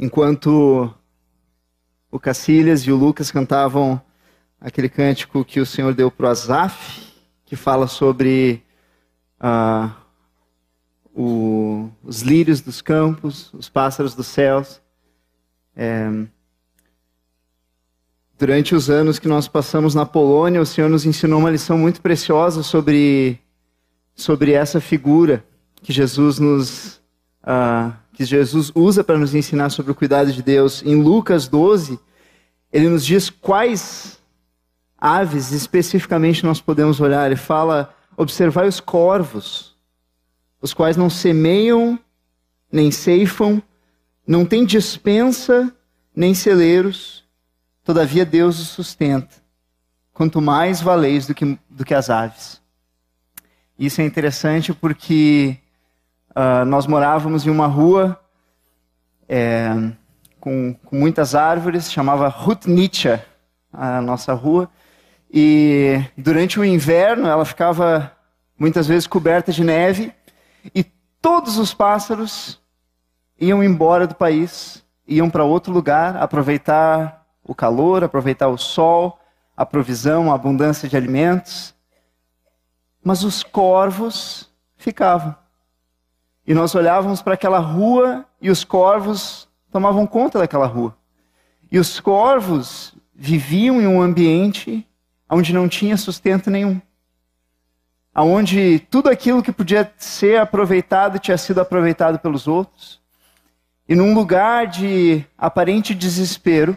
enquanto o Cacilhas e o Lucas cantavam aquele cântico que o Senhor deu para o Azaf, que fala sobre uh, o, os lírios dos campos, os pássaros dos céus. É, durante os anos que nós passamos na Polônia, o Senhor nos ensinou uma lição muito preciosa sobre, sobre essa figura que Jesus nos uh, que Jesus usa para nos ensinar sobre o cuidado de Deus. Em Lucas 12, ele nos diz quais aves especificamente nós podemos olhar. Ele fala: observai os corvos, os quais não semeiam, nem ceifam, não têm dispensa, nem celeiros, todavia Deus os sustenta. Quanto mais valeis do que, do que as aves. Isso é interessante porque Uh, nós morávamos em uma rua é, com, com, muitas árvores, chamava Rutnitcha, a nossa rua. E durante o inverno ela ficava muitas vezes coberta de neve e todos os pássaros iam embora do país, iam para outro lugar, aproveitar o calor, aproveitar o sol, a provisão, a abundância de alimentos. Mas os corvos ficavam. E nós olhávamos para aquela rua e os corvos tomavam conta daquela rua. E os corvos viviam em um ambiente onde não tinha sustento nenhum. Onde tudo aquilo que podia ser aproveitado tinha sido aproveitado pelos outros. E num lugar de aparente desespero,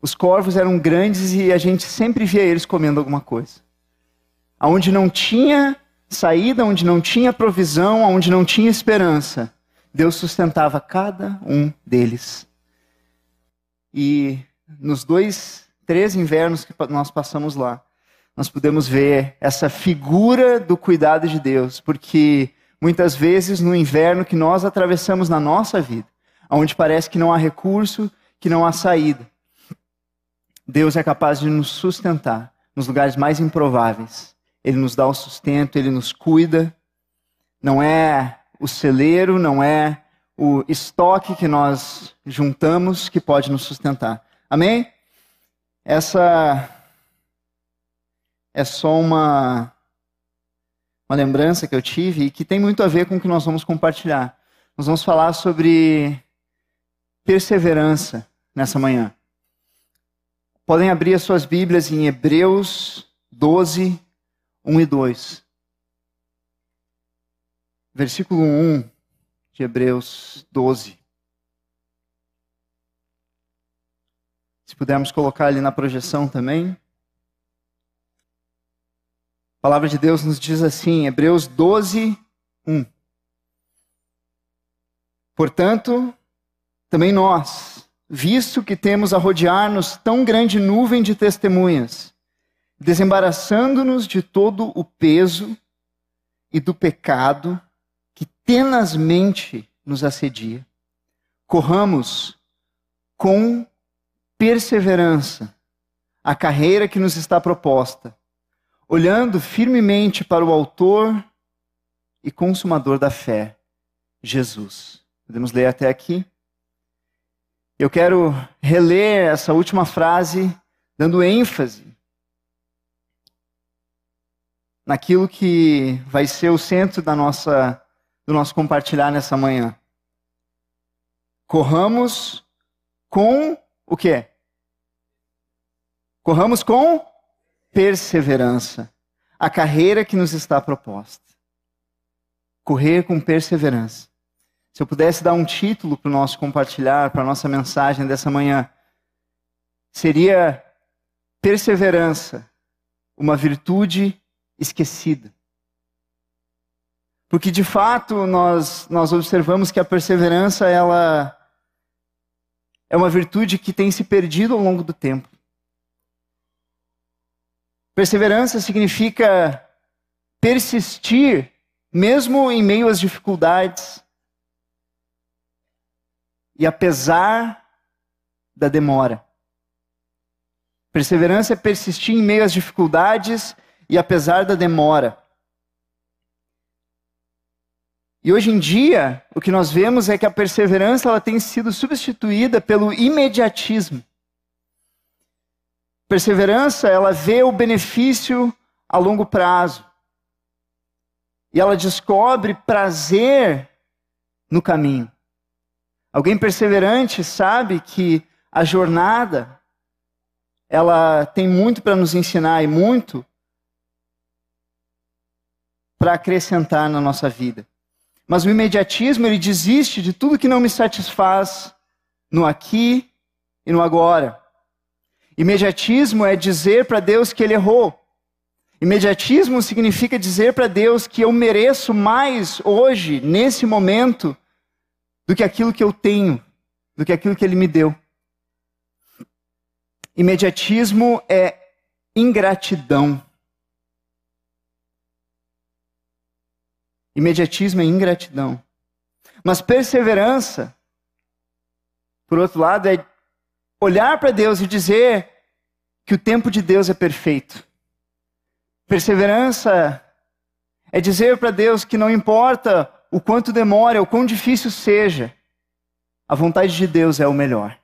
os corvos eram grandes e a gente sempre via eles comendo alguma coisa. Onde não tinha saída onde não tinha provisão, onde não tinha esperança, Deus sustentava cada um deles. E nos dois, três invernos que nós passamos lá, nós podemos ver essa figura do cuidado de Deus, porque muitas vezes no inverno que nós atravessamos na nossa vida, onde parece que não há recurso, que não há saída, Deus é capaz de nos sustentar nos lugares mais improváveis ele nos dá o sustento, ele nos cuida. Não é o celeiro, não é o estoque que nós juntamos que pode nos sustentar. Amém? Essa é só uma, uma lembrança que eu tive e que tem muito a ver com o que nós vamos compartilhar. Nós vamos falar sobre perseverança nessa manhã. Podem abrir as suas Bíblias em Hebreus 12, 1 e 2. Versículo 1 de Hebreus 12. Se pudermos colocar ali na projeção também. A palavra de Deus nos diz assim, Hebreus 12, 1. Portanto, também nós, visto que temos a rodear-nos tão grande nuvem de testemunhas, desembaraçando-nos de todo o peso e do pecado que tenazmente nos assedia. Corramos com perseverança a carreira que nos está proposta, olhando firmemente para o Autor e Consumador da fé, Jesus. Podemos ler até aqui? Eu quero reler essa última frase, dando ênfase naquilo que vai ser o centro da nossa, do nosso compartilhar nessa manhã. Corramos com o quê? Corramos com perseverança a carreira que nos está proposta. Correr com perseverança. Se eu pudesse dar um título para o nosso compartilhar, para a nossa mensagem dessa manhã, seria Perseverança, uma virtude esquecida. Porque de fato nós, nós observamos que a perseverança ela é uma virtude que tem se perdido ao longo do tempo. Perseverança significa persistir mesmo em meio às dificuldades e apesar da demora. Perseverança é persistir em meio às dificuldades e apesar da demora. E hoje em dia, o que nós vemos é que a perseverança ela tem sido substituída pelo imediatismo. Perseverança, ela vê o benefício a longo prazo. E ela descobre prazer no caminho. Alguém perseverante sabe que a jornada ela tem muito para nos ensinar e muito para acrescentar na nossa vida. Mas o imediatismo, ele desiste de tudo que não me satisfaz no aqui e no agora. Imediatismo é dizer para Deus que ele errou. Imediatismo significa dizer para Deus que eu mereço mais hoje, nesse momento, do que aquilo que eu tenho, do que aquilo que ele me deu. Imediatismo é ingratidão. Imediatismo é ingratidão. Mas perseverança, por outro lado, é olhar para Deus e dizer que o tempo de Deus é perfeito. Perseverança é dizer para Deus que não importa o quanto demora, o quão difícil seja, a vontade de Deus é o melhor.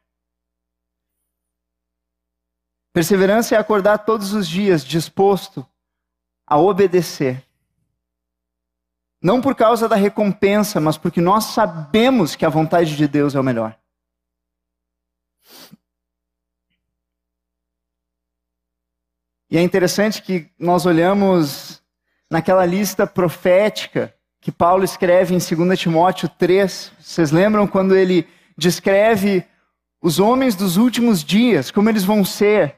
Perseverança é acordar todos os dias disposto a obedecer. Não por causa da recompensa, mas porque nós sabemos que a vontade de Deus é o melhor. E é interessante que nós olhamos naquela lista profética que Paulo escreve em 2 Timóteo 3. Vocês lembram quando ele descreve os homens dos últimos dias, como eles vão ser?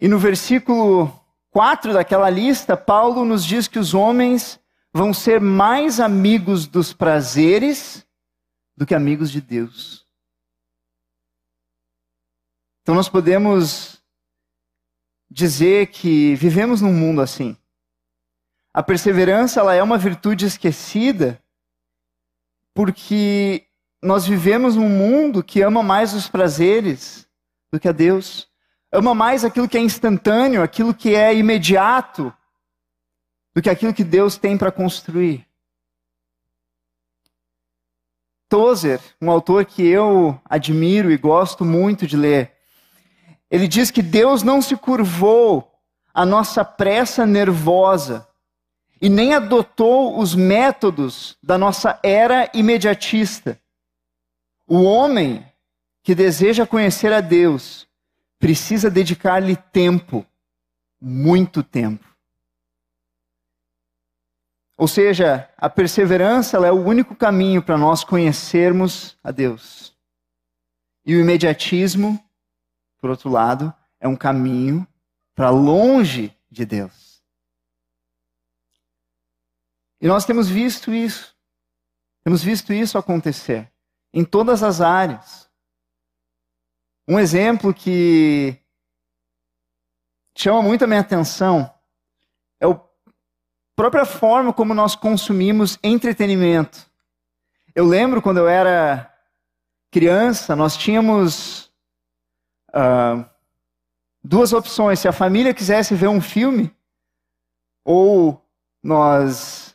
E no versículo 4 daquela lista, Paulo nos diz que os homens vão ser mais amigos dos prazeres do que amigos de Deus. Então nós podemos dizer que vivemos num mundo assim. A perseverança ela é uma virtude esquecida porque nós vivemos num mundo que ama mais os prazeres do que a Deus. Ama mais aquilo que é instantâneo, aquilo que é imediato, do que aquilo que Deus tem para construir. Tozer, um autor que eu admiro e gosto muito de ler, ele diz que Deus não se curvou à nossa pressa nervosa e nem adotou os métodos da nossa era imediatista. O homem que deseja conhecer a Deus precisa dedicar-lhe tempo, muito tempo. Ou seja, a perseverança é o único caminho para nós conhecermos a Deus. E o imediatismo, por outro lado, é um caminho para longe de Deus. E nós temos visto isso. Temos visto isso acontecer em todas as áreas. Um exemplo que chama muito a minha atenção própria forma como nós consumimos entretenimento. Eu lembro quando eu era criança, nós tínhamos uh, duas opções. Se a família quisesse ver um filme, ou nós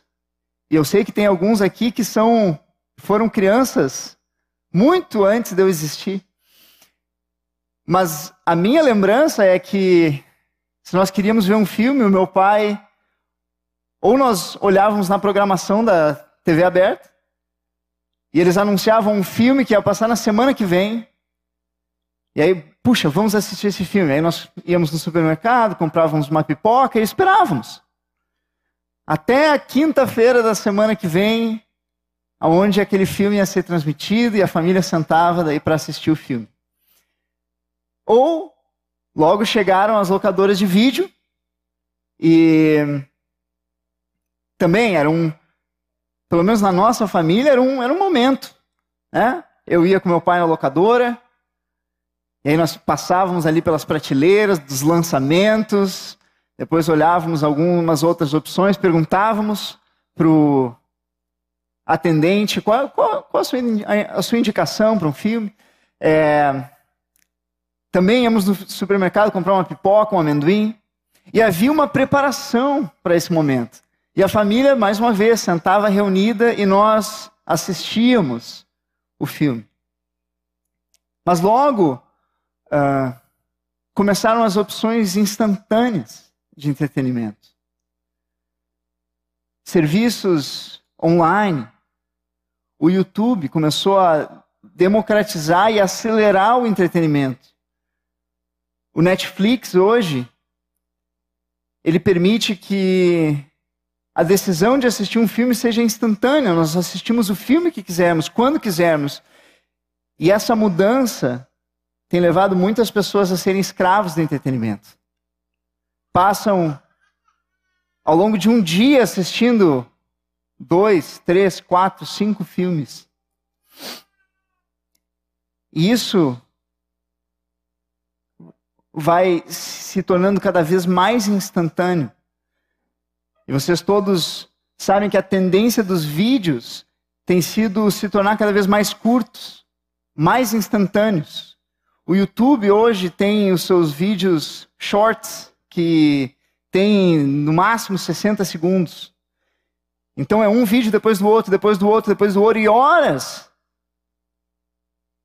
e eu sei que tem alguns aqui que são foram crianças muito antes de eu existir. Mas a minha lembrança é que se nós queríamos ver um filme, o meu pai ou nós olhávamos na programação da TV aberta e eles anunciavam um filme que ia passar na semana que vem. E aí, puxa, vamos assistir esse filme. Aí nós íamos no supermercado, comprávamos uma pipoca e esperávamos até a quinta-feira da semana que vem, aonde aquele filme ia ser transmitido e a família sentava daí para assistir o filme. Ou logo chegaram as locadoras de vídeo e também era um, pelo menos na nossa família, era um, era um momento. Né? Eu ia com meu pai na locadora, e aí nós passávamos ali pelas prateleiras dos lançamentos, depois olhávamos algumas outras opções, perguntávamos para o atendente qual, qual, qual a, sua, a, sua, indicação para um filme. É, também íamos no supermercado comprar uma pipoca, um amendoim. E havia uma preparação para esse momento. E a família, mais uma vez, sentava reunida e nós assistíamos o filme. Mas logo uh, começaram as opções instantâneas de entretenimento. Serviços online, o YouTube começou a democratizar e acelerar o entretenimento. O Netflix hoje ele permite que a decisão de assistir um filme seja instantânea. Nós assistimos o filme que quisermos, quando quisermos. E essa mudança tem levado muitas pessoas a serem escravos do entretenimento. Passam ao longo de um dia assistindo dois, três, quatro, cinco filmes. E isso vai se tornando cada vez mais instantâneo. E vocês todos sabem que a tendência dos vídeos tem sido se tornar cada vez mais curtos, mais instantâneos. O YouTube hoje tem os seus vídeos shorts que tem no máximo 60 segundos. Então é um vídeo depois do outro, depois do outro, depois do outro, e horas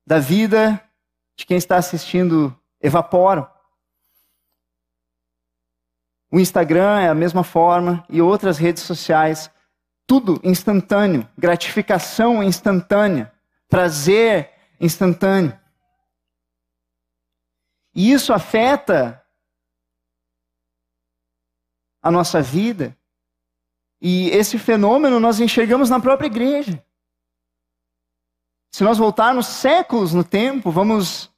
da vida de quem está assistindo evaporam. O Instagram é a mesma forma e outras redes sociais. Tudo instantâneo, gratificação instantânea, prazer instantâneo. E isso afeta a nossa vida e esse fenômeno nós enxergamos na própria igreja. Se nós voltarmos séculos no tempo, vamos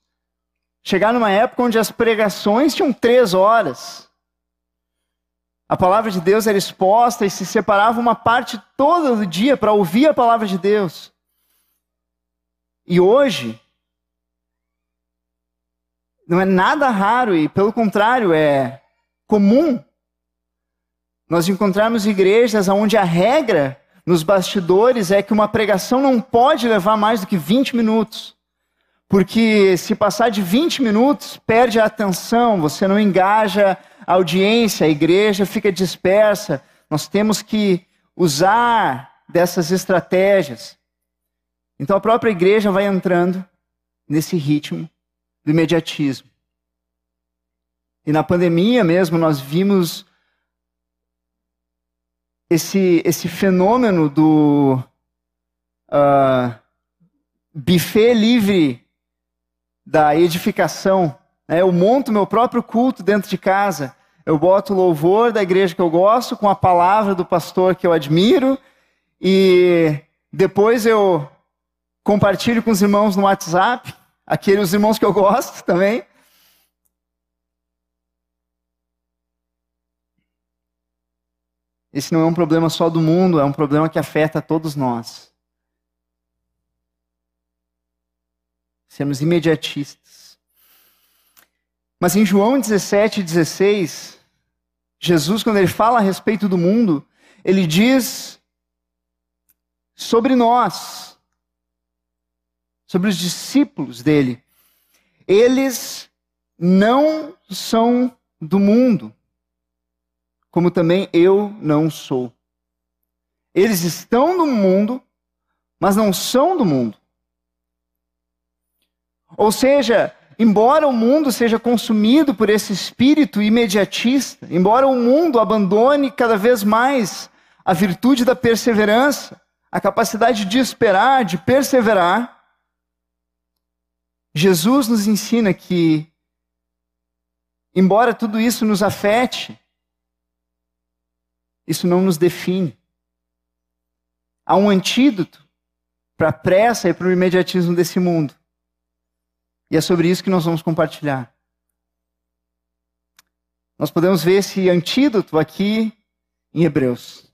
chegar numa época onde as pregações tinham três horas. A palavra de Deus era exposta e se separava uma parte toda do dia para ouvir a palavra de Deus. E hoje, não é nada raro e, pelo contrário, é comum nós encontramos igrejas onde a regra nos bastidores é que uma pregação não pode levar mais do que 20 minutos. Porque se passar de 20 minutos, perde a atenção, você não engaja a audiência, a igreja fica dispersa. Nós temos que usar dessas estratégias. Então a própria igreja vai entrando nesse ritmo do imediatismo. E na pandemia mesmo nós vimos esse, esse fenômeno do uh, buffet livre da edificação. Né? Eu monto meu próprio culto dentro de casa. Eu boto o louvor da igreja que eu gosto com a palavra do pastor que eu admiro e depois eu compartilho com os irmãos no WhatsApp, aqueles irmãos que eu gosto também. Esse não é um problema só do mundo, é um problema que afeta todos nós. Sermos imediatistas. Mas em João 17, 16, Jesus, quando ele fala a respeito do mundo, ele diz sobre nós, sobre os discípulos dele. Eles não são do mundo, como também eu não sou. Eles estão no mundo, mas não são do mundo. Ou seja, embora o mundo seja consumido por esse espírito imediatista, embora o mundo abandone cada vez mais a virtude da perseverança, a capacidade de esperar, de perseverar, Jesus nos ensina que, embora tudo isso nos afete, isso não nos define. Há um antídoto para a pressa e para o imediatismo desse mundo. E é sobre isso que nós vamos compartilhar. Nós podemos ver esse antídoto aqui em Hebreus.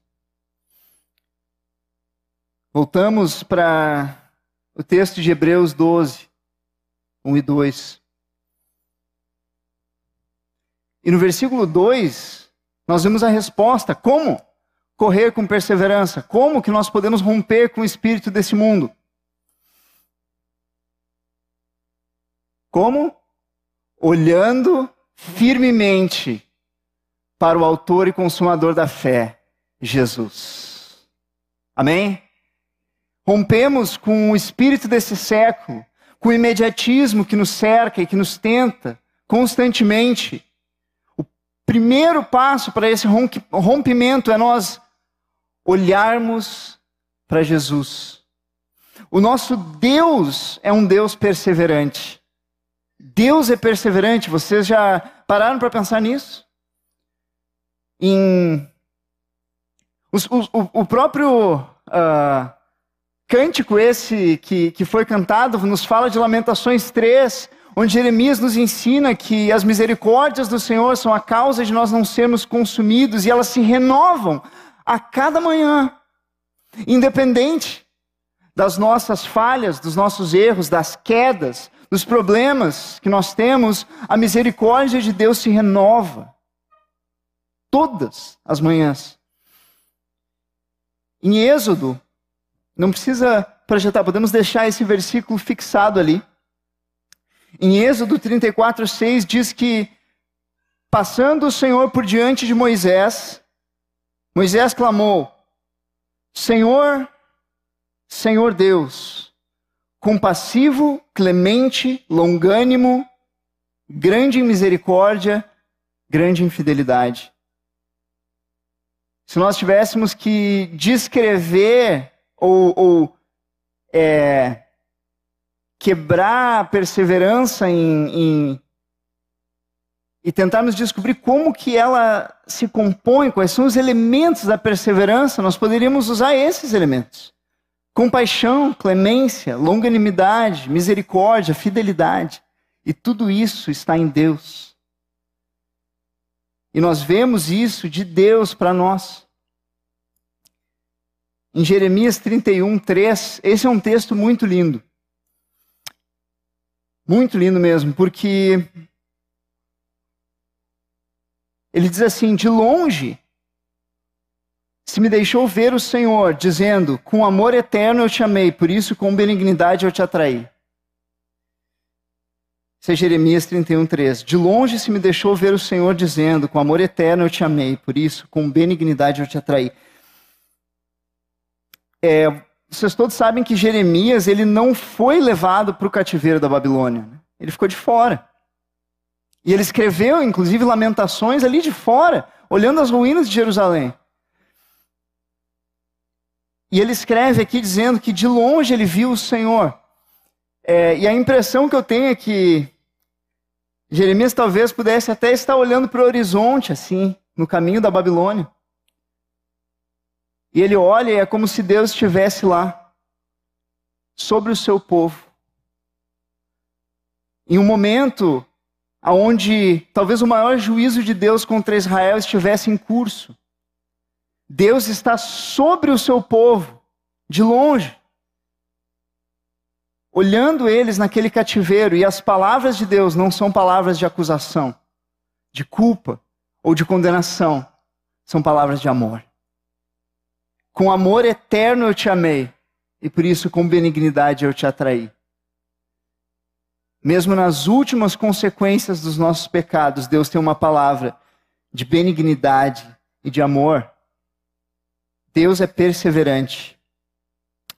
Voltamos para o texto de Hebreus 12, 1 e 2. E no versículo 2, nós vemos a resposta. Como correr com perseverança? Como que nós podemos romper com o espírito desse mundo? Como? Olhando firmemente para o autor e consumador da fé, Jesus. Amém? Rompemos com o espírito desse século, com o imediatismo que nos cerca e que nos tenta constantemente. O primeiro passo para esse rompimento é nós olharmos para Jesus. O nosso Deus é um Deus perseverante. Deus é perseverante. Vocês já pararam para pensar nisso? Em o, o, próprio uh, cântico esse que, que foi cantado nos fala de Lamentações 3, onde Jeremias nos ensina que as misericórdias do Senhor são a causa de nós não sermos consumidos e elas se renovam a cada manhã, independente das nossas falhas, dos nossos erros, das quedas, dos problemas que nós temos, a misericórdia de Deus se renova todas as manhãs. Em Êxodo, não precisa projetar, podemos deixar esse versículo fixado ali. Em Êxodo 34, 6 diz que, passando o Senhor por diante de Moisés, Moisés clamou: Senhor, Senhor Deus, compassivo, clemente, longânimo, grande em misericórdia, grande em fidelidade. Se nós tivéssemos que descrever ou, ou é, quebrar a perseverança em, em, e tentarmos descobrir como que ela se compõe, quais são os elementos da perseverança, nós poderíamos usar esses elementos. Compaixão, clemência, longanimidade, misericórdia, fidelidade. E tudo isso está em Deus. E nós vemos isso de Deus para nós. Em Jeremias 31, 3, esse é um texto muito lindo. Muito lindo mesmo, porque ele diz assim: De longe se me deixou ver o Senhor, dizendo: Com amor eterno eu te amei, por isso com benignidade eu te atraí. Isso é Jeremias 31, 3. De longe se me deixou ver o Senhor dizendo: Com amor eterno eu te amei, por isso, com benignidade eu te atraí. É, vocês todos sabem que Jeremias ele não foi levado para o cativeiro da Babilônia. Né? Ele ficou de fora. E ele escreveu, inclusive, lamentações ali de fora, olhando as ruínas de Jerusalém. E ele escreve aqui dizendo que de longe ele viu o Senhor. É, e a impressão que eu tenho é que Jeremias talvez pudesse até estar olhando para o horizonte, assim, no caminho da Babilônia. E ele olha e é como se Deus estivesse lá, sobre o seu povo. Em um momento onde talvez o maior juízo de Deus contra Israel estivesse em curso. Deus está sobre o seu povo, de longe olhando eles naquele cativeiro, e as palavras de Deus não são palavras de acusação, de culpa ou de condenação, são palavras de amor. Com amor eterno eu te amei, e por isso com benignidade eu te atraí. Mesmo nas últimas consequências dos nossos pecados, Deus tem uma palavra de benignidade e de amor. Deus é perseverante.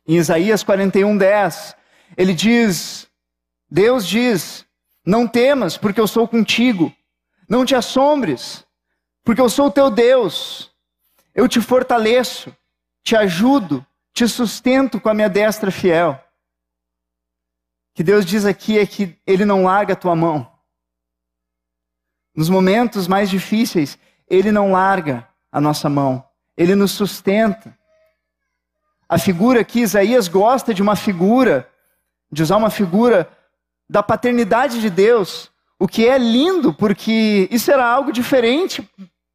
Em Isaías 41, 10, ele diz, Deus diz: Não temas, porque eu sou contigo. Não te assombres, porque eu sou o teu Deus. Eu te fortaleço, te ajudo, te sustento com a minha destra fiel. O que Deus diz aqui é que Ele não larga a tua mão. Nos momentos mais difíceis, Ele não larga a nossa mão. Ele nos sustenta. A figura que Isaías gosta de uma figura de usar uma figura da paternidade de Deus, o que é lindo, porque isso era algo diferente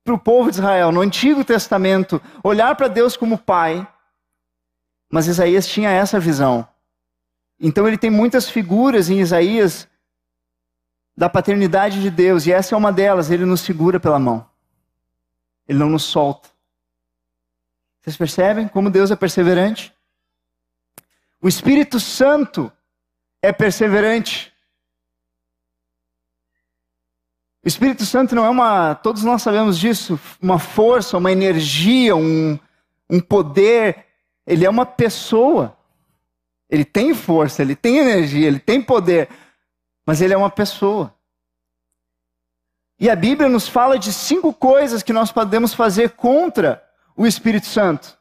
para o povo de Israel. No Antigo Testamento, olhar para Deus como pai, mas Isaías tinha essa visão. Então ele tem muitas figuras em Isaías da paternidade de Deus, e essa é uma delas, ele nos segura pela mão. Ele não nos solta. Vocês percebem como Deus é perseverante? O Espírito Santo é perseverante. O Espírito Santo não é uma, todos nós sabemos disso, uma força, uma energia, um, um poder, ele é uma pessoa. Ele tem força, ele tem energia, ele tem poder, mas ele é uma pessoa. E a Bíblia nos fala de cinco coisas que nós podemos fazer contra o Espírito Santo.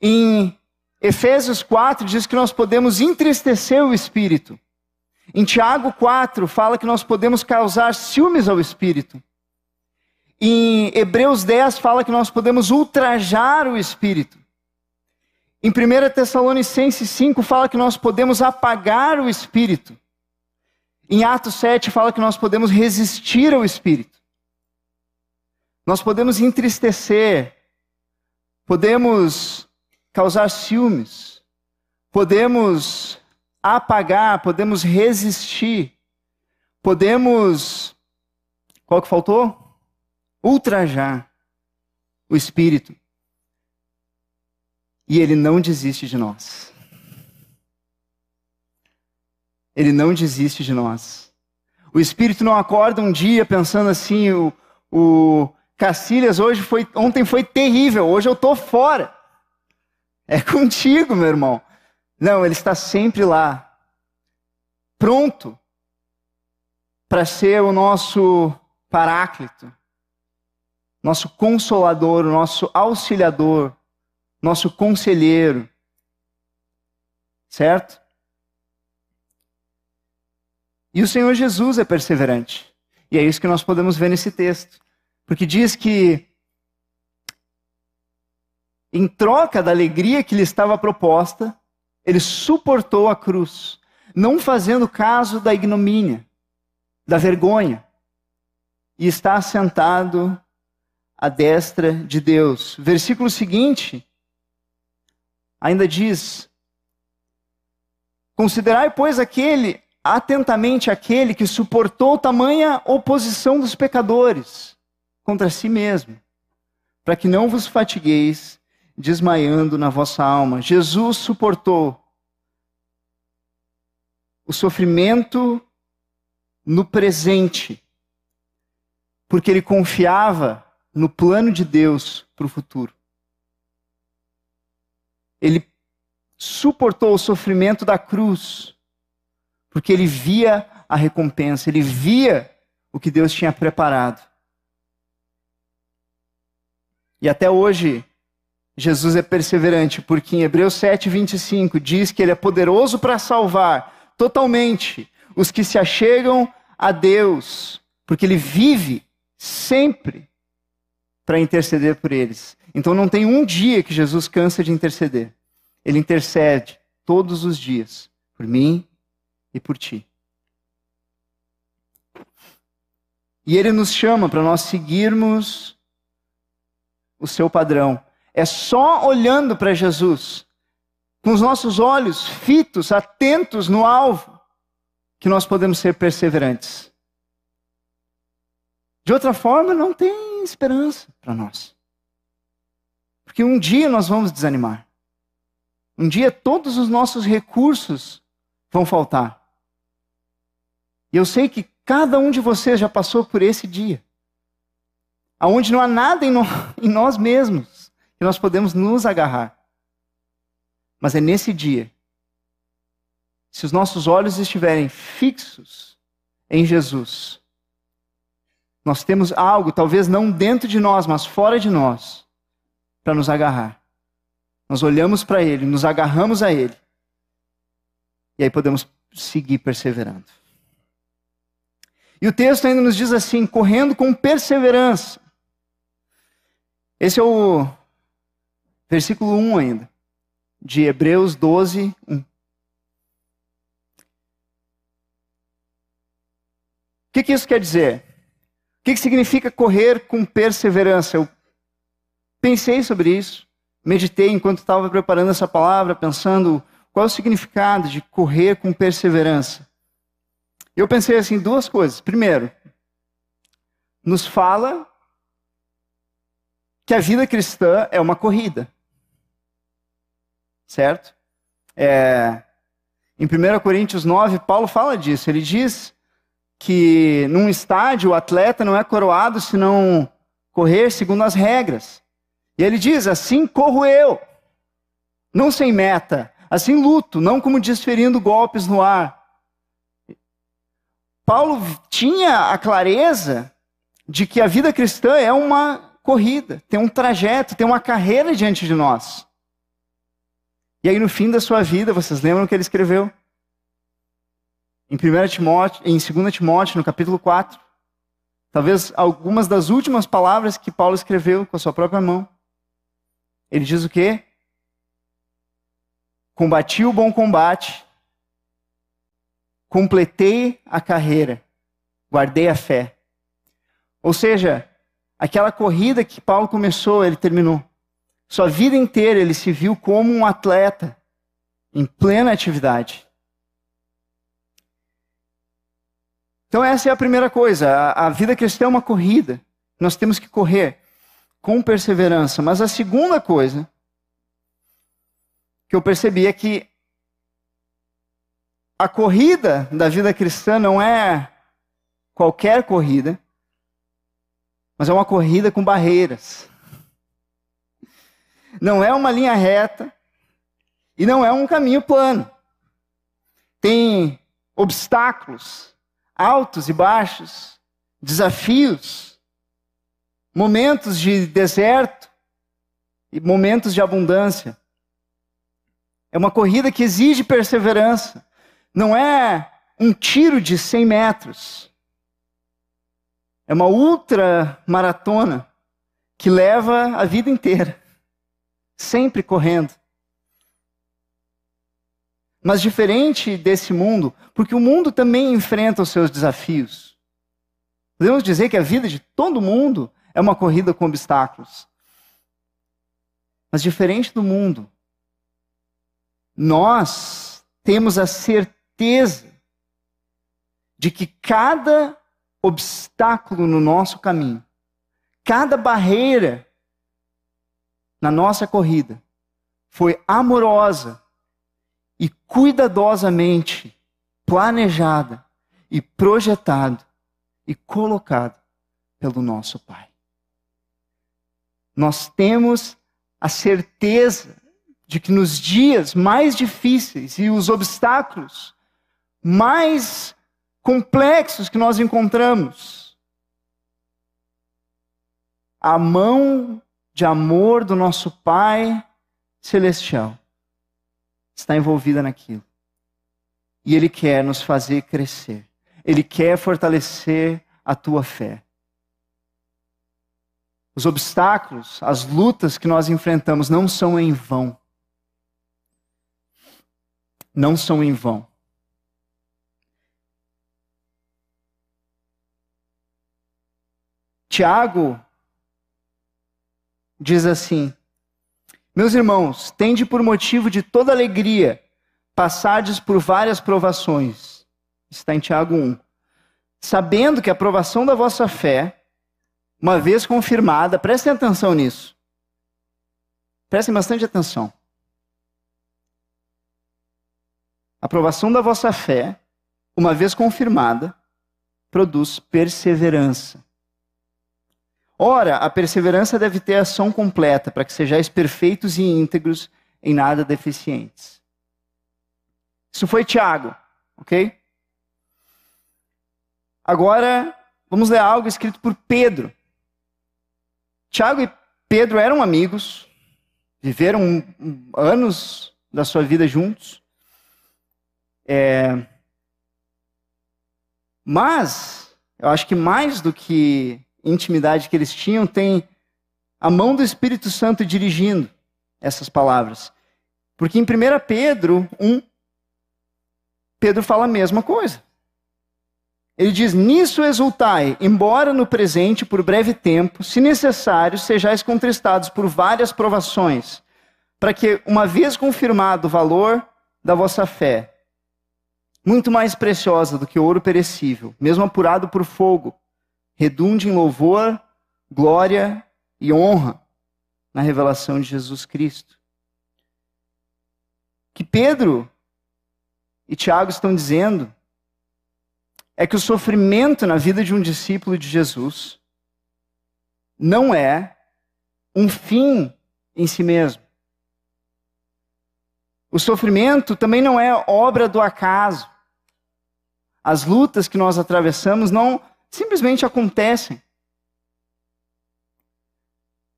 Em Efésios 4 diz que nós podemos entristecer o Espírito. Em Tiago 4 fala que nós podemos causar ciúmes ao Espírito. Em Hebreus 10 fala que nós podemos ultrajar o Espírito. Em 1 Tessalonicenses 5 fala que nós podemos apagar o Espírito. Em Atos 7 fala que nós podemos resistir ao Espírito. Nós podemos entristecer, podemos causar ciúmes, podemos apagar, podemos resistir, podemos. Qual que faltou? Ultrajar o Espírito. E ele não desiste de nós. Ele não desiste de nós. O Espírito não acorda um dia pensando assim, o, o Cacilhas hoje foi, ontem foi terrível, hoje eu estou fora. É contigo, meu irmão. Não, ele está sempre lá, pronto para ser o nosso paráclito, nosso consolador, nosso auxiliador, nosso conselheiro. Certo? E o Senhor Jesus é perseverante. E é isso que nós podemos ver nesse texto. Porque diz que, em troca da alegria que lhe estava proposta, ele suportou a cruz, não fazendo caso da ignomínia, da vergonha, e está sentado à destra de Deus. Versículo seguinte ainda diz: Considerai, pois, aquele atentamente aquele que suportou tamanha oposição dos pecadores contra si mesmo, para que não vos fatigueis desmaiando na vossa alma. Jesus suportou o sofrimento no presente, porque ele confiava no plano de Deus para o futuro. Ele suportou o sofrimento da cruz porque ele via a recompensa, ele via o que Deus tinha preparado. E até hoje, Jesus é perseverante, porque em Hebreus 7, 25 diz que ele é poderoso para salvar totalmente os que se achegam a Deus, porque ele vive sempre para interceder por eles. Então não tem um dia que Jesus cansa de interceder. Ele intercede todos os dias por mim e por ti. E ele nos chama para nós seguirmos o seu padrão. É só olhando para Jesus, com os nossos olhos fitos, atentos no alvo, que nós podemos ser perseverantes. De outra forma, não tem esperança para nós. Porque um dia nós vamos desanimar. Um dia todos os nossos recursos vão faltar. E eu sei que cada um de vocês já passou por esse dia. Onde não há nada em, no, em nós mesmos que nós podemos nos agarrar. Mas é nesse dia, se os nossos olhos estiverem fixos em Jesus, nós temos algo, talvez não dentro de nós, mas fora de nós, para nos agarrar. Nós olhamos para Ele, nos agarramos a Ele, e aí podemos seguir perseverando. E o texto ainda nos diz assim: correndo com perseverança. Esse é o versículo 1 ainda, de Hebreus 12, 1. O que, que isso quer dizer? O que, que significa correr com perseverança? Eu pensei sobre isso, meditei enquanto estava preparando essa palavra, pensando qual é o significado de correr com perseverança. Eu pensei assim, duas coisas. Primeiro, nos fala que a vida cristã é uma corrida. Certo? É, em 1 Coríntios 9, Paulo fala disso. Ele diz que num estádio o atleta não é coroado se não correr segundo as regras. E ele diz: Assim corro eu, não sem meta, assim luto, não como desferindo golpes no ar. Paulo tinha a clareza de que a vida cristã é uma corrida, tem um trajeto, tem uma carreira diante de nós. E aí, no fim da sua vida, vocês lembram o que ele escreveu? Em 1 Timóteo, em 2 Timóteo, no capítulo 4. Talvez algumas das últimas palavras que Paulo escreveu com a sua própria mão. Ele diz o quê? Combati o bom combate, completei a carreira, guardei a fé. Ou seja, aquela corrida que Paulo começou, ele terminou. Sua vida inteira ele se viu como um atleta em plena atividade. Então, essa é a primeira coisa. A, a vida cristã é uma corrida. Nós temos que correr com perseverança. Mas a segunda coisa que eu percebi é que a corrida da vida cristã não é qualquer corrida, mas é uma corrida com barreiras. Não é uma linha reta e não é um caminho plano. Tem obstáculos altos e baixos, desafios, momentos de deserto e momentos de abundância. É uma corrida que exige perseverança. Não é um tiro de 100 metros. É uma ultra maratona que leva a vida inteira, sempre correndo. Mas diferente desse mundo, porque o mundo também enfrenta os seus desafios. Podemos dizer que a vida de todo mundo é uma corrida com obstáculos. Mas diferente do mundo, nós temos a certeza de que cada obstáculo no nosso caminho, cada barreira na nossa corrida, foi amorosa e cuidadosamente planejada e projetado e colocado pelo nosso Pai. Nós temos a certeza de que nos dias mais difíceis e os obstáculos mais complexos que nós encontramos, a mão de amor do nosso Pai Celestial está envolvida naquilo. E Ele quer nos fazer crescer. Ele quer fortalecer a tua fé. Os obstáculos, as lutas que nós enfrentamos não são em vão não são em vão. Tiago diz assim: Meus irmãos, tende por motivo de toda alegria passardes por várias provações. Está em Tiago 1. Sabendo que a aprovação da vossa fé, uma vez confirmada, prestem atenção nisso. Prestem bastante atenção. A aprovação da vossa fé, uma vez confirmada, produz perseverança. Ora, a perseverança deve ter ação completa, para que sejais perfeitos e íntegros, em nada deficientes. Isso foi Tiago, ok? Agora, vamos ler algo escrito por Pedro. Tiago e Pedro eram amigos, viveram anos da sua vida juntos. É... Mas, eu acho que mais do que intimidade que eles tinham, tem a mão do Espírito Santo dirigindo essas palavras. Porque em 1 Pedro 1, Pedro fala a mesma coisa. Ele diz: Nisso exultai, embora no presente, por breve tempo, se necessário, sejais contristados por várias provações, para que, uma vez confirmado o valor da vossa fé, muito mais preciosa do que ouro perecível, mesmo apurado por fogo, redunde em louvor, glória e honra na revelação de Jesus Cristo. Que Pedro e Tiago estão dizendo é que o sofrimento na vida de um discípulo de Jesus não é um fim em si mesmo. O sofrimento também não é obra do acaso. As lutas que nós atravessamos não simplesmente acontecem,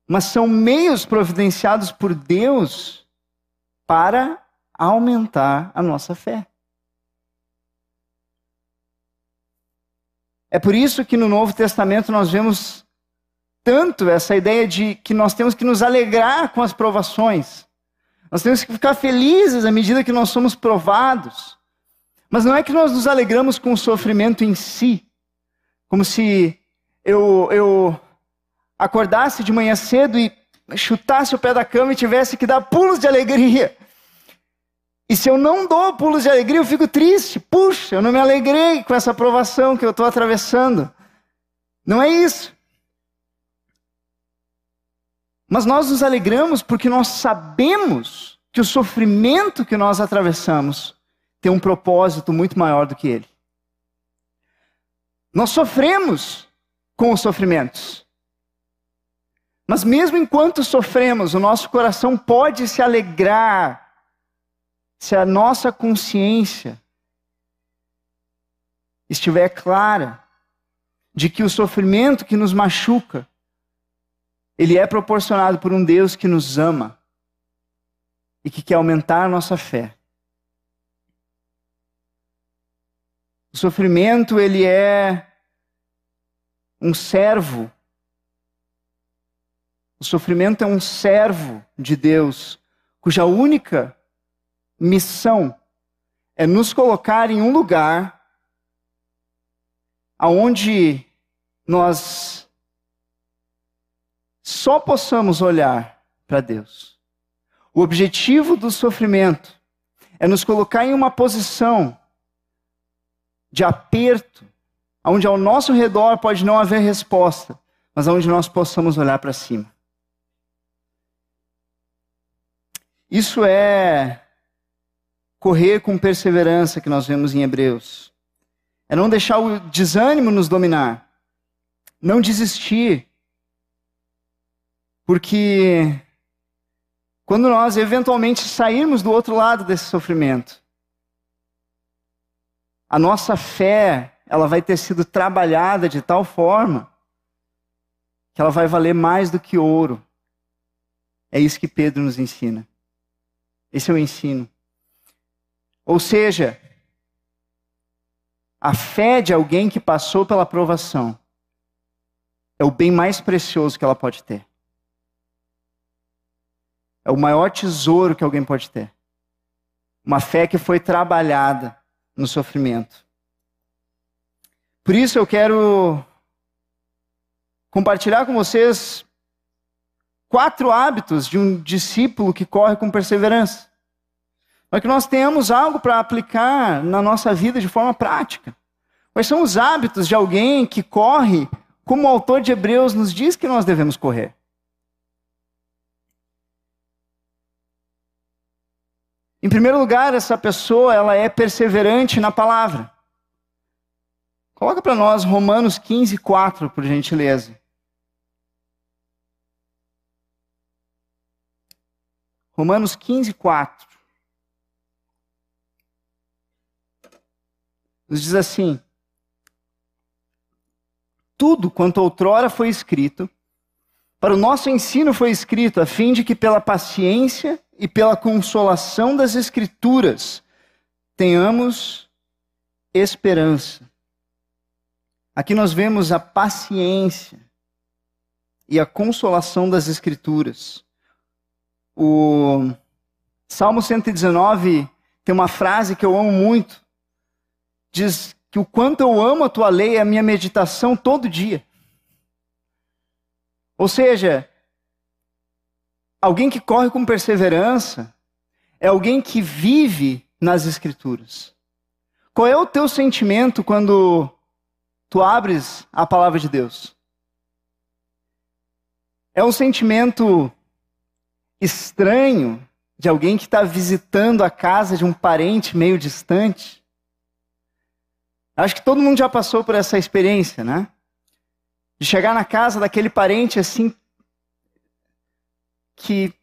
mas são meios providenciados por Deus para aumentar a nossa fé. É por isso que no Novo Testamento nós vemos tanto essa ideia de que nós temos que nos alegrar com as provações. Nós temos que ficar felizes à medida que nós somos provados. Mas não é que nós nos alegramos com o sofrimento em si, como se eu, eu acordasse de manhã cedo e chutasse o pé da cama e tivesse que dar pulos de alegria. E se eu não dou pulos de alegria, eu fico triste. Puxa, eu não me alegrei com essa aprovação que eu estou atravessando. Não é isso. Mas nós nos alegramos porque nós sabemos que o sofrimento que nós atravessamos tem um propósito muito maior do que ele. Nós sofremos com os sofrimentos. Mas mesmo enquanto sofremos, o nosso coração pode se alegrar se a nossa consciência estiver clara de que o sofrimento que nos machuca ele é proporcionado por um Deus que nos ama e que quer aumentar a nossa fé. O sofrimento, ele é um servo. O sofrimento é um servo de Deus, cuja única missão é nos colocar em um lugar aonde nós só possamos olhar para Deus. O objetivo do sofrimento é nos colocar em uma posição de aperto, onde ao nosso redor pode não haver resposta, mas onde nós possamos olhar para cima. Isso é correr com perseverança que nós vemos em Hebreus. É não deixar o desânimo nos dominar, não desistir, porque quando nós eventualmente sairmos do outro lado desse sofrimento, a nossa fé, ela vai ter sido trabalhada de tal forma que ela vai valer mais do que ouro. É isso que Pedro nos ensina. Esse é o ensino. Ou seja, a fé de alguém que passou pela provação é o bem mais precioso que ela pode ter. É o maior tesouro que alguém pode ter. Uma fé que foi trabalhada no sofrimento. Por isso eu quero compartilhar com vocês quatro hábitos de um discípulo que corre com perseverança. Para que nós tenhamos algo para aplicar na nossa vida de forma prática. Quais são os hábitos de alguém que corre como o autor de Hebreus nos diz que nós devemos correr? Em primeiro lugar, essa pessoa ela é perseverante na palavra. Coloca para nós Romanos 15, 4, por gentileza. Romanos 15, 4. Nos diz assim: Tudo quanto outrora foi escrito, para o nosso ensino foi escrito, a fim de que pela paciência e pela consolação das Escrituras tenhamos esperança. Aqui nós vemos a paciência e a consolação das Escrituras. O Salmo 119 tem uma frase que eu amo muito. Diz que o quanto eu amo a tua lei é a minha meditação todo dia. Ou seja, alguém que corre com perseverança é alguém que vive nas Escrituras. Qual é o teu sentimento quando tu abres a palavra de Deus? É um sentimento estranho de alguém que está visitando a casa de um parente meio distante? Acho que todo mundo já passou por essa experiência, né? de chegar na casa daquele parente assim, que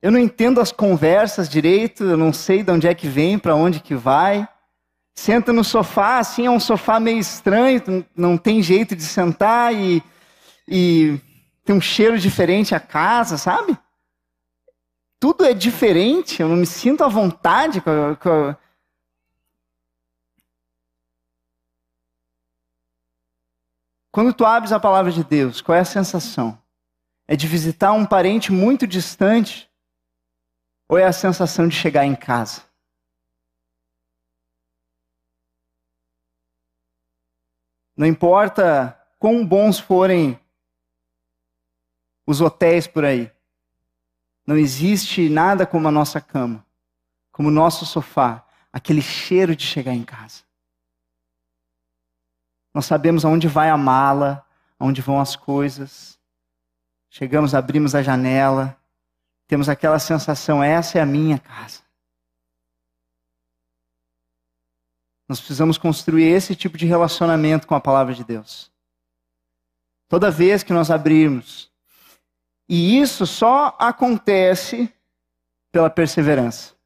eu não entendo as conversas direito, eu não sei de onde é que vem, para onde que vai. Senta no sofá, assim, é um sofá meio estranho, não tem jeito de sentar e, e tem um cheiro diferente a casa, sabe? Tudo é diferente, eu não me sinto à vontade com com. Quando tu abres a palavra de Deus, qual é a sensação? É de visitar um parente muito distante ou é a sensação de chegar em casa? Não importa quão bons forem os hotéis por aí. Não existe nada como a nossa cama, como o nosso sofá, aquele cheiro de chegar em casa. Nós sabemos aonde vai a mala, aonde vão as coisas. Chegamos, abrimos a janela, temos aquela sensação: essa é a minha casa. Nós precisamos construir esse tipo de relacionamento com a palavra de Deus. Toda vez que nós abrirmos. E isso só acontece pela perseverança.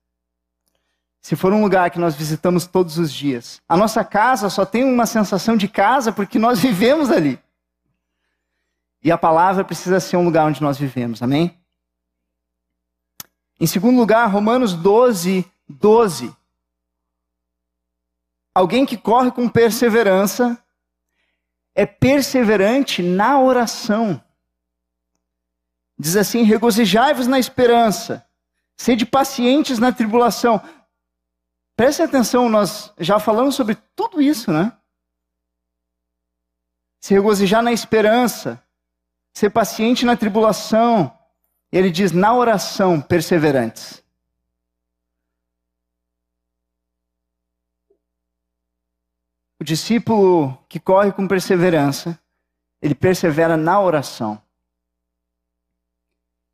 Se for um lugar que nós visitamos todos os dias, a nossa casa só tem uma sensação de casa porque nós vivemos ali. E a palavra precisa ser um lugar onde nós vivemos, amém? Em segundo lugar, Romanos 12, 12. Alguém que corre com perseverança é perseverante na oração. Diz assim: regozijai-vos na esperança, sede pacientes na tribulação. Preste atenção, nós já falamos sobre tudo isso, né? Se regozijar na esperança, ser paciente na tribulação, ele diz na oração perseverantes. O discípulo que corre com perseverança, ele persevera na oração.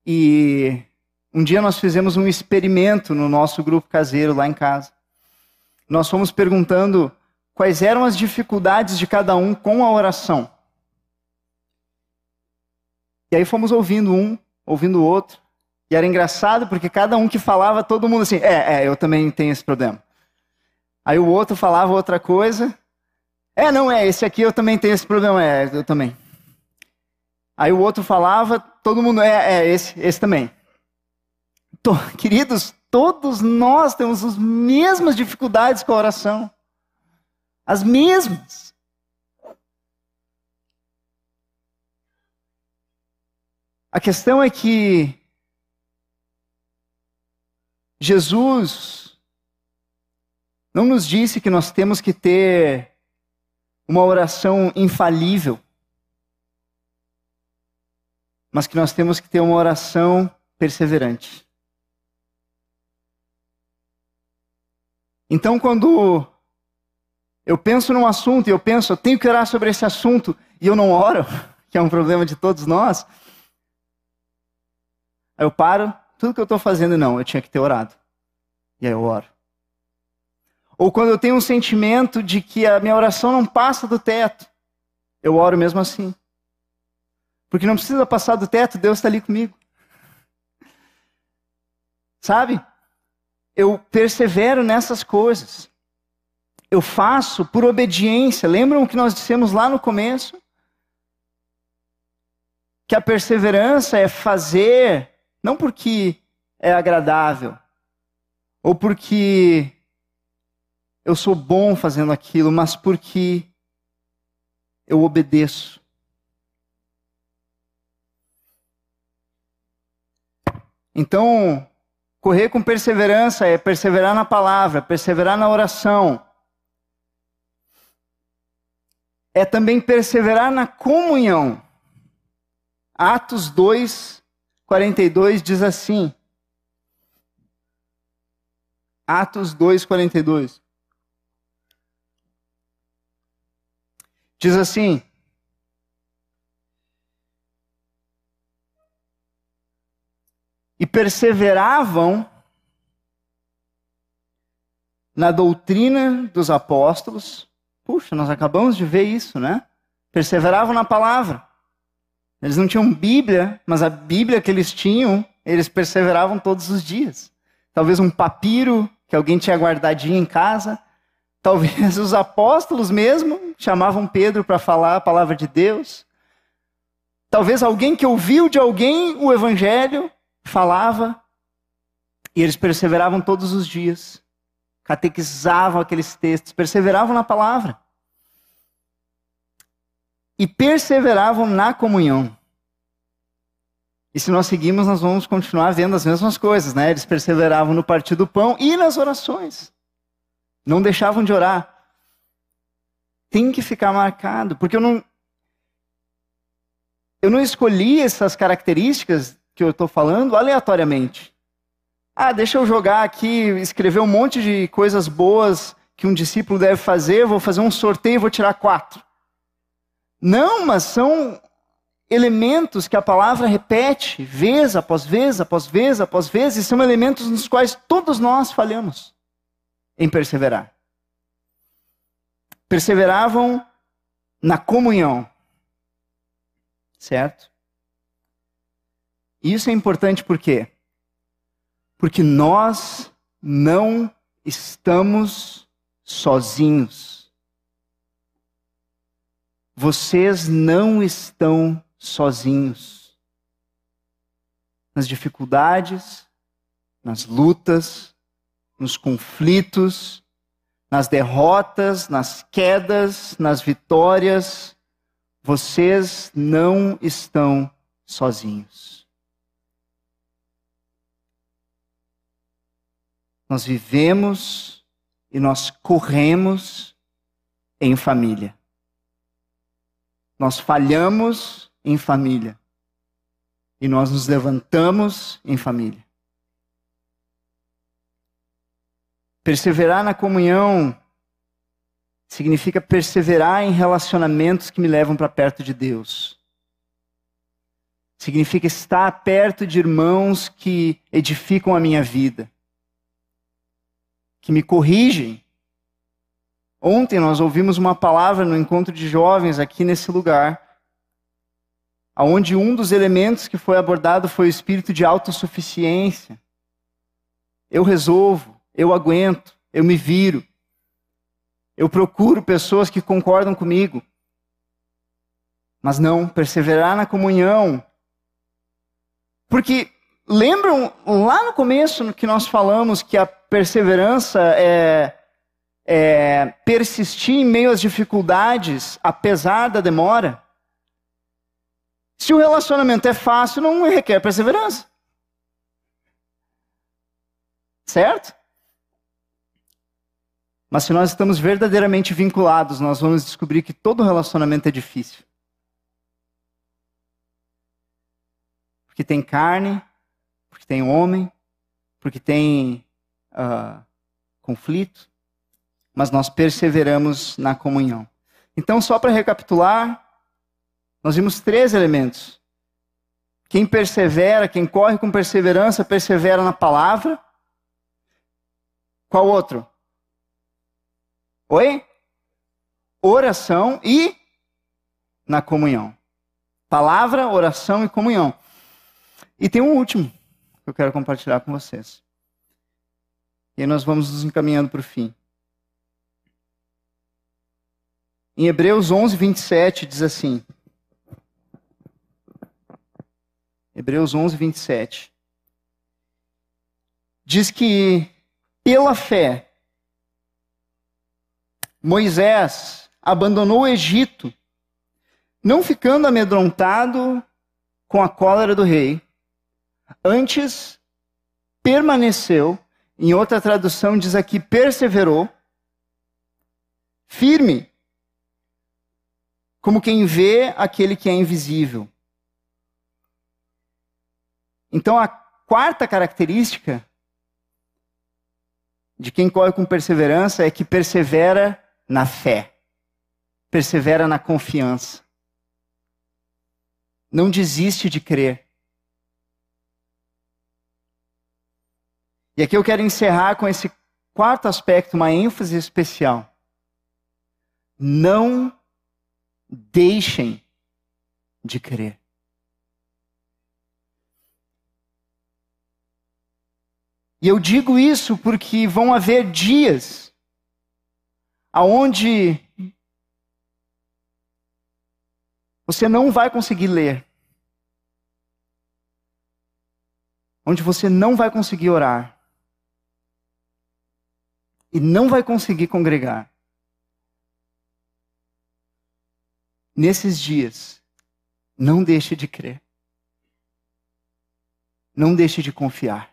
E um dia nós fizemos um experimento no nosso grupo caseiro lá em casa. Nós fomos perguntando quais eram as dificuldades de cada um com a oração. E aí fomos ouvindo um ouvindo o outro. E era engraçado porque cada um que falava, todo mundo assim, é, é, eu também tenho esse problema. Aí o outro falava outra coisa. É, não é, esse aqui eu também tenho esse problema, é, eu também. Aí o outro falava, todo mundo, é, é, esse, esse também. Tô, queridos, todos nós temos as mesmas dificuldades com a oração. As mesmas. A questão é que Jesus não nos disse que nós temos que ter uma oração infalível, mas que nós temos que ter uma oração perseverante. Então, quando eu penso num assunto e eu penso, eu tenho que orar sobre esse assunto e eu não oro, que é um problema de todos nós, Aí eu paro, tudo que eu estou fazendo, não, eu tinha que ter orado. E aí eu oro. Ou quando eu tenho um sentimento de que a minha oração não passa do teto, eu oro mesmo assim. Porque não precisa passar do teto, Deus está ali comigo. Sabe? Eu persevero nessas coisas. Eu faço por obediência. Lembram o que nós dissemos lá no começo? Que a perseverança é fazer não porque é agradável, ou porque eu sou bom fazendo aquilo, mas porque eu obedeço. Então, correr com perseverança é perseverar na palavra, perseverar na oração. É também perseverar na comunhão. Atos 2, 42 diz assim. Atos 2, 42. Diz assim: E perseveravam na doutrina dos apóstolos. Puxa, nós acabamos de ver isso, né? Perseveravam na palavra Eles não tinham Bíblia, mas a Bíblia que eles tinham, eles perseveravam todos os dias. Talvez um papiro que alguém tinha guardadinho em casa. Talvez os apóstolos mesmo chamavam Pedro para falar a palavra de Deus. Talvez alguém que ouviu de alguém o evangelho falava. E eles perseveravam todos os dias. Catequizavam aqueles textos, perseveravam na palavra e perseveravam na comunhão. E se nós seguimos, nós vamos continuar vendo as mesmas coisas, né? Eles perseveravam no partir do pão e nas orações. Não deixavam de orar. Tem que ficar marcado, porque eu não eu não escolhi essas características que eu estou falando aleatoriamente. Ah, deixa eu jogar aqui, escrever um monte de coisas boas que um discípulo deve fazer, vou fazer um sorteio e vou tirar quatro. Não, mas são elementos que a palavra repete vez após vez, após vez, após vez, e são elementos nos quais todos nós falhamos em perseverar. Perseveravam na comunhão. Certo? Isso é importante por quê? Porque nós não estamos sozinhos. Vocês não estão sozinhos. Nas dificuldades, nas lutas, nos conflitos, nas derrotas, nas quedas, nas vitórias, vocês não estão sozinhos. Nós vivemos e nós corremos em família. Nós falhamos em família. E nós nos levantamos em família. Perseverar na comunhão significa perseverar em relacionamentos que me levam para perto de Deus. Significa estar perto de irmãos que edificam a minha vida, que me corrigem, Ontem nós ouvimos uma palavra no encontro de jovens aqui nesse lugar, onde um dos elementos que foi abordado foi o espírito de autossuficiência. Eu resolvo, eu aguento, eu me viro. Eu procuro pessoas que concordam comigo. Mas não, perseverar na comunhão. Porque lembram lá no começo que nós falamos que a perseverança é é, persistir em meio às dificuldades, apesar da demora. Se o relacionamento é fácil, não requer perseverança. Certo? Mas se nós estamos verdadeiramente vinculados, nós vamos descobrir que todo relacionamento é difícil. Porque tem carne, porque tem homem, porque tem uh, conflito mas nós perseveramos na comunhão. Então, só para recapitular, nós vimos três elementos. Quem persevera, quem corre com perseverança, persevera na palavra. Qual outro? Oi? Oração e na comunhão. Palavra, oração e comunhão. E tem um último que eu quero compartilhar com vocês. E nós vamos nos encaminhando para o fim. Em Hebreus 11, 27 diz assim. Hebreus 11, 27. Diz que pela fé Moisés abandonou o Egito, não ficando amedrontado com a cólera do rei, antes permaneceu, em outra tradução diz aqui perseverou, firme como quem vê aquele que é invisível. Então, a quarta característica de quem corre com perseverança é que persevera na fé, persevera na confiança. Não desiste de crer. E aqui eu quero encerrar com esse quarto aspecto, uma ênfase especial. Não deixem de crer. E eu digo isso porque vão haver dias aonde você não vai conseguir ler, onde você não vai conseguir orar e não vai conseguir congregar. Nesses dias, não deixe de crer. Não deixe de confiar.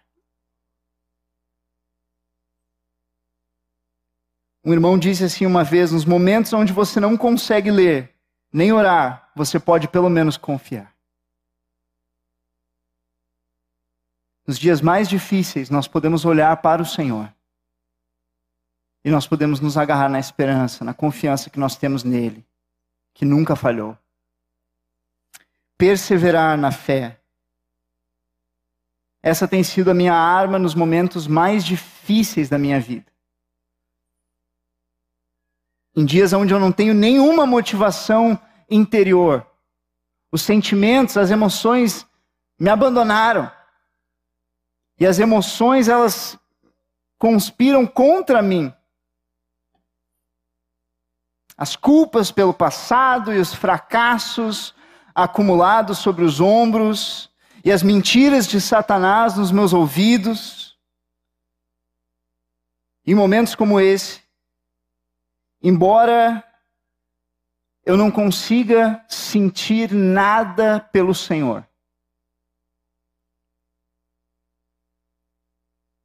Um irmão disse assim uma vez: nos momentos onde você não consegue ler, nem orar, você pode pelo menos confiar. Nos dias mais difíceis, nós podemos olhar para o Senhor. E nós podemos nos agarrar na esperança, na confiança que nós temos nele, que nunca falhou. Perseverar na fé. Essa tem sido a minha arma nos momentos mais difíceis da minha vida. Em dias onde eu não tenho nenhuma motivação interior. Os sentimentos, as emoções me abandonaram. E as emoções, elas conspiram contra mim. As culpas pelo passado e os fracassos acumulados sobre os ombros e as mentiras de Satanás nos meus ouvidos. Em momentos como esse, Embora eu não consiga sentir nada pelo Senhor,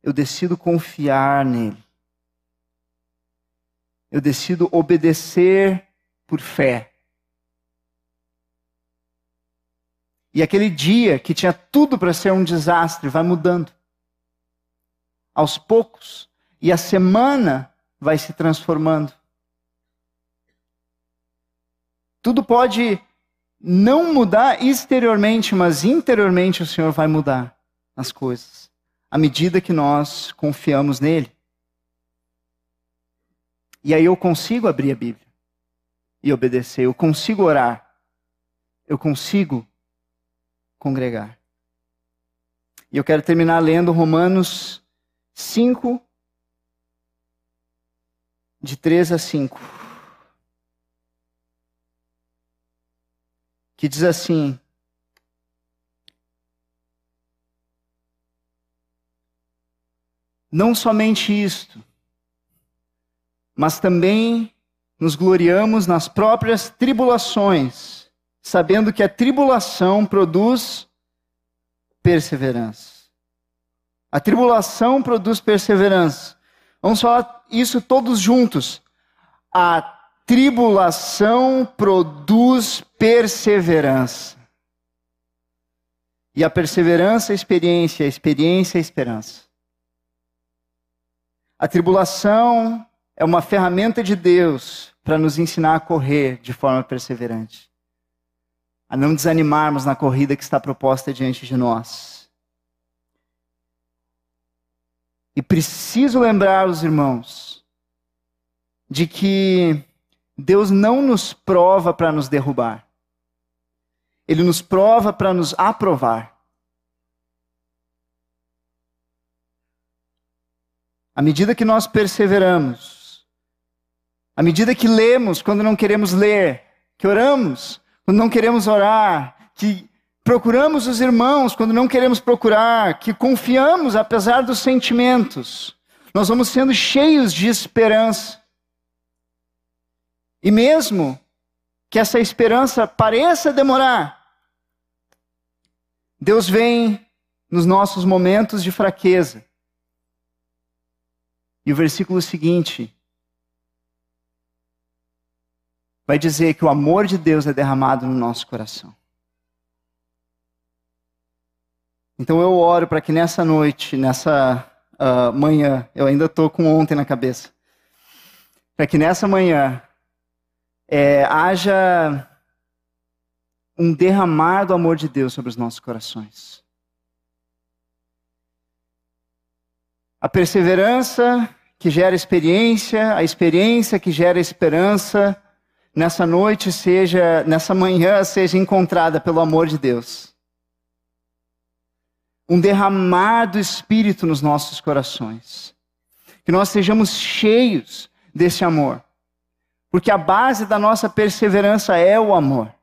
eu decido confiar nele. Eu decido obedecer por fé. E aquele dia que tinha tudo para ser um desastre vai mudando. Aos poucos. E a semana vai se transformando. Tudo pode não mudar exteriormente, mas interiormente o Senhor vai mudar as coisas, à medida que nós confiamos nele. E aí eu consigo abrir a Bíblia e obedecer, eu consigo orar, eu consigo congregar. E eu quero terminar lendo Romanos 5, de 3 a 5. que diz assim: Não somente isto, mas também nos gloriamos nas próprias tribulações, sabendo que a tribulação produz perseverança. A tribulação produz perseverança. Vamos falar isso todos juntos. A tribulação produz perseverança. E a perseverança é experiência, a experiência é esperança. A tribulação é uma ferramenta de Deus para nos ensinar a correr de forma perseverante. A não desanimarmos na corrida que está proposta diante de nós. E preciso lembrar os irmãos de que Deus não nos prova para nos derrubar. Ele nos prova para nos aprovar. À medida que nós perseveramos, à medida que lemos quando não queremos ler, que oramos quando não queremos orar, que procuramos os irmãos quando não queremos procurar, que confiamos apesar dos sentimentos, nós vamos sendo cheios de esperança. E mesmo que essa esperança pareça demorar, Deus vem nos nossos momentos de fraqueza. E o versículo seguinte vai dizer que o amor de Deus é derramado no nosso coração. Então eu oro para que nessa noite, nessa uh, manhã, eu ainda estou com ontem na cabeça, para que nessa manhã é, haja um derramar do amor de Deus sobre os nossos corações. A perseverança que gera experiência, a experiência que gera esperança, nessa noite seja, nessa manhã seja encontrada pelo amor de Deus. um derramar do Espírito nos nossos corações. Que nós sejamos cheios desse amor. Porque a base da nossa perseverança é o amor.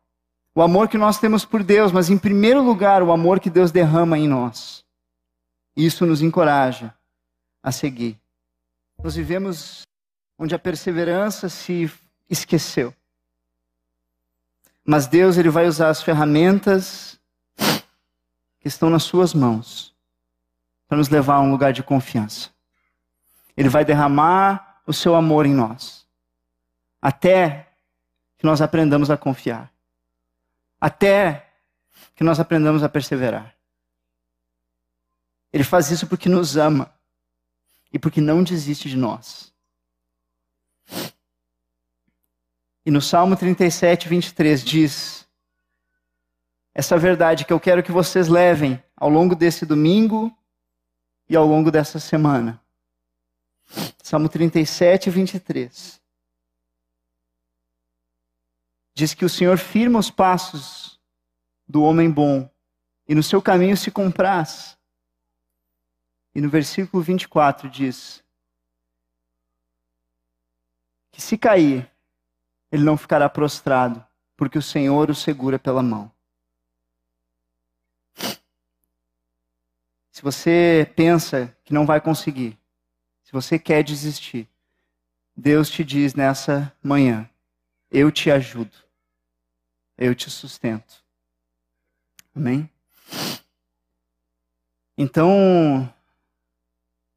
O amor que nós temos por Deus, mas em primeiro lugar, o amor que Deus derrama em nós. Isso nos encoraja a seguir. Nós vivemos onde a perseverança se esqueceu. Mas Deus ele vai usar as ferramentas que estão nas suas mãos para nos levar a um lugar de confiança. Ele vai derramar o seu amor em nós, até que nós aprendamos a confiar, até que nós aprendamos a perseverar. Ele faz isso porque nos ama e porque não desiste de nós. E no Salmo 37, 23 diz: essa verdade que eu quero que vocês levem ao longo desse domingo e ao longo dessa semana. Salmo 37, 23. Diz que o Senhor firma os passos do homem bom e no seu caminho se compraz. E no versículo 24 diz que se cair, ele não ficará prostrado, porque o Senhor o segura pela mão. Se você pensa que não vai conseguir, se você quer desistir, Deus te diz nessa manhã: eu te ajudo, eu te sustento. Amém? Então,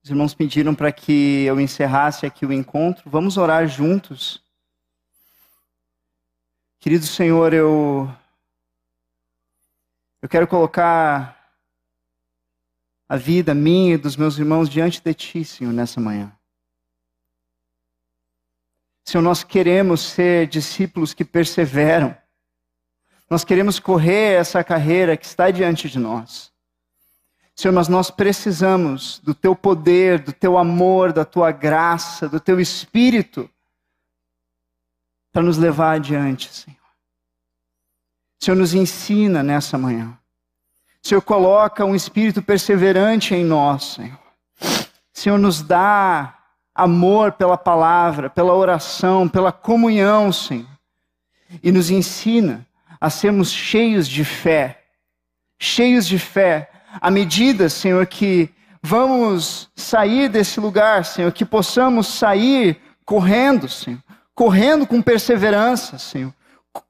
os irmãos pediram para que eu encerrasse aqui o encontro. Vamos orar juntos. Querido Senhor, eu eu quero colocar a vida minha e dos meus irmãos diante de Ti, Senhor, nessa manhã. Senhor, nós queremos ser discípulos que perseveram. Nós queremos correr essa carreira que está diante de nós. Senhor, mas nós precisamos do Teu poder, do Teu amor, da Tua graça, do Teu Espírito para nos levar adiante, Senhor. Senhor, nos ensina nessa manhã. Senhor, coloca um espírito perseverante em nós, Senhor. Senhor, nos dá amor pela palavra, pela oração, pela comunhão, Senhor. E nos ensina a sermos cheios de fé. Cheios de fé. À medida, Senhor, que vamos sair desse lugar, Senhor, que possamos sair correndo, Senhor. Correndo com perseverança, Senhor.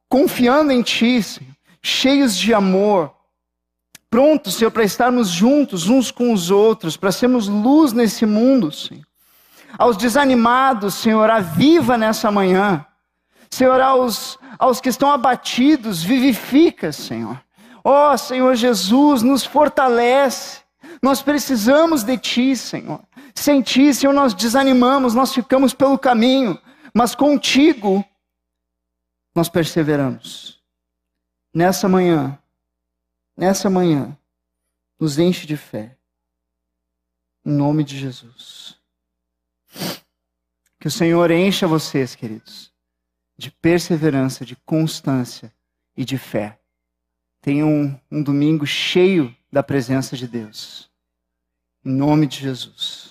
Confiando em Ti, Senhor. Cheios de amor prontos, Senhor, para estarmos juntos uns com os outros, para sermos luz nesse mundo, Senhor. Aos desanimados, Senhor, aviva nessa manhã. Senhor, aos, aos que estão abatidos, vivifica, Senhor. Ó oh, Senhor Jesus, nos fortalece. Nós precisamos de Ti, Senhor. Sem Ti, Senhor, nós desanimamos, nós ficamos pelo caminho. Mas contigo, nós perseveramos. Nessa manhã, nessa manhã, nos enche de fé. Em nome de Jesus. Que o Senhor encha vocês, queridos, de perseverança, de constância e de fé. Tenham um, um domingo cheio da presença de Deus. Em nome de Jesus.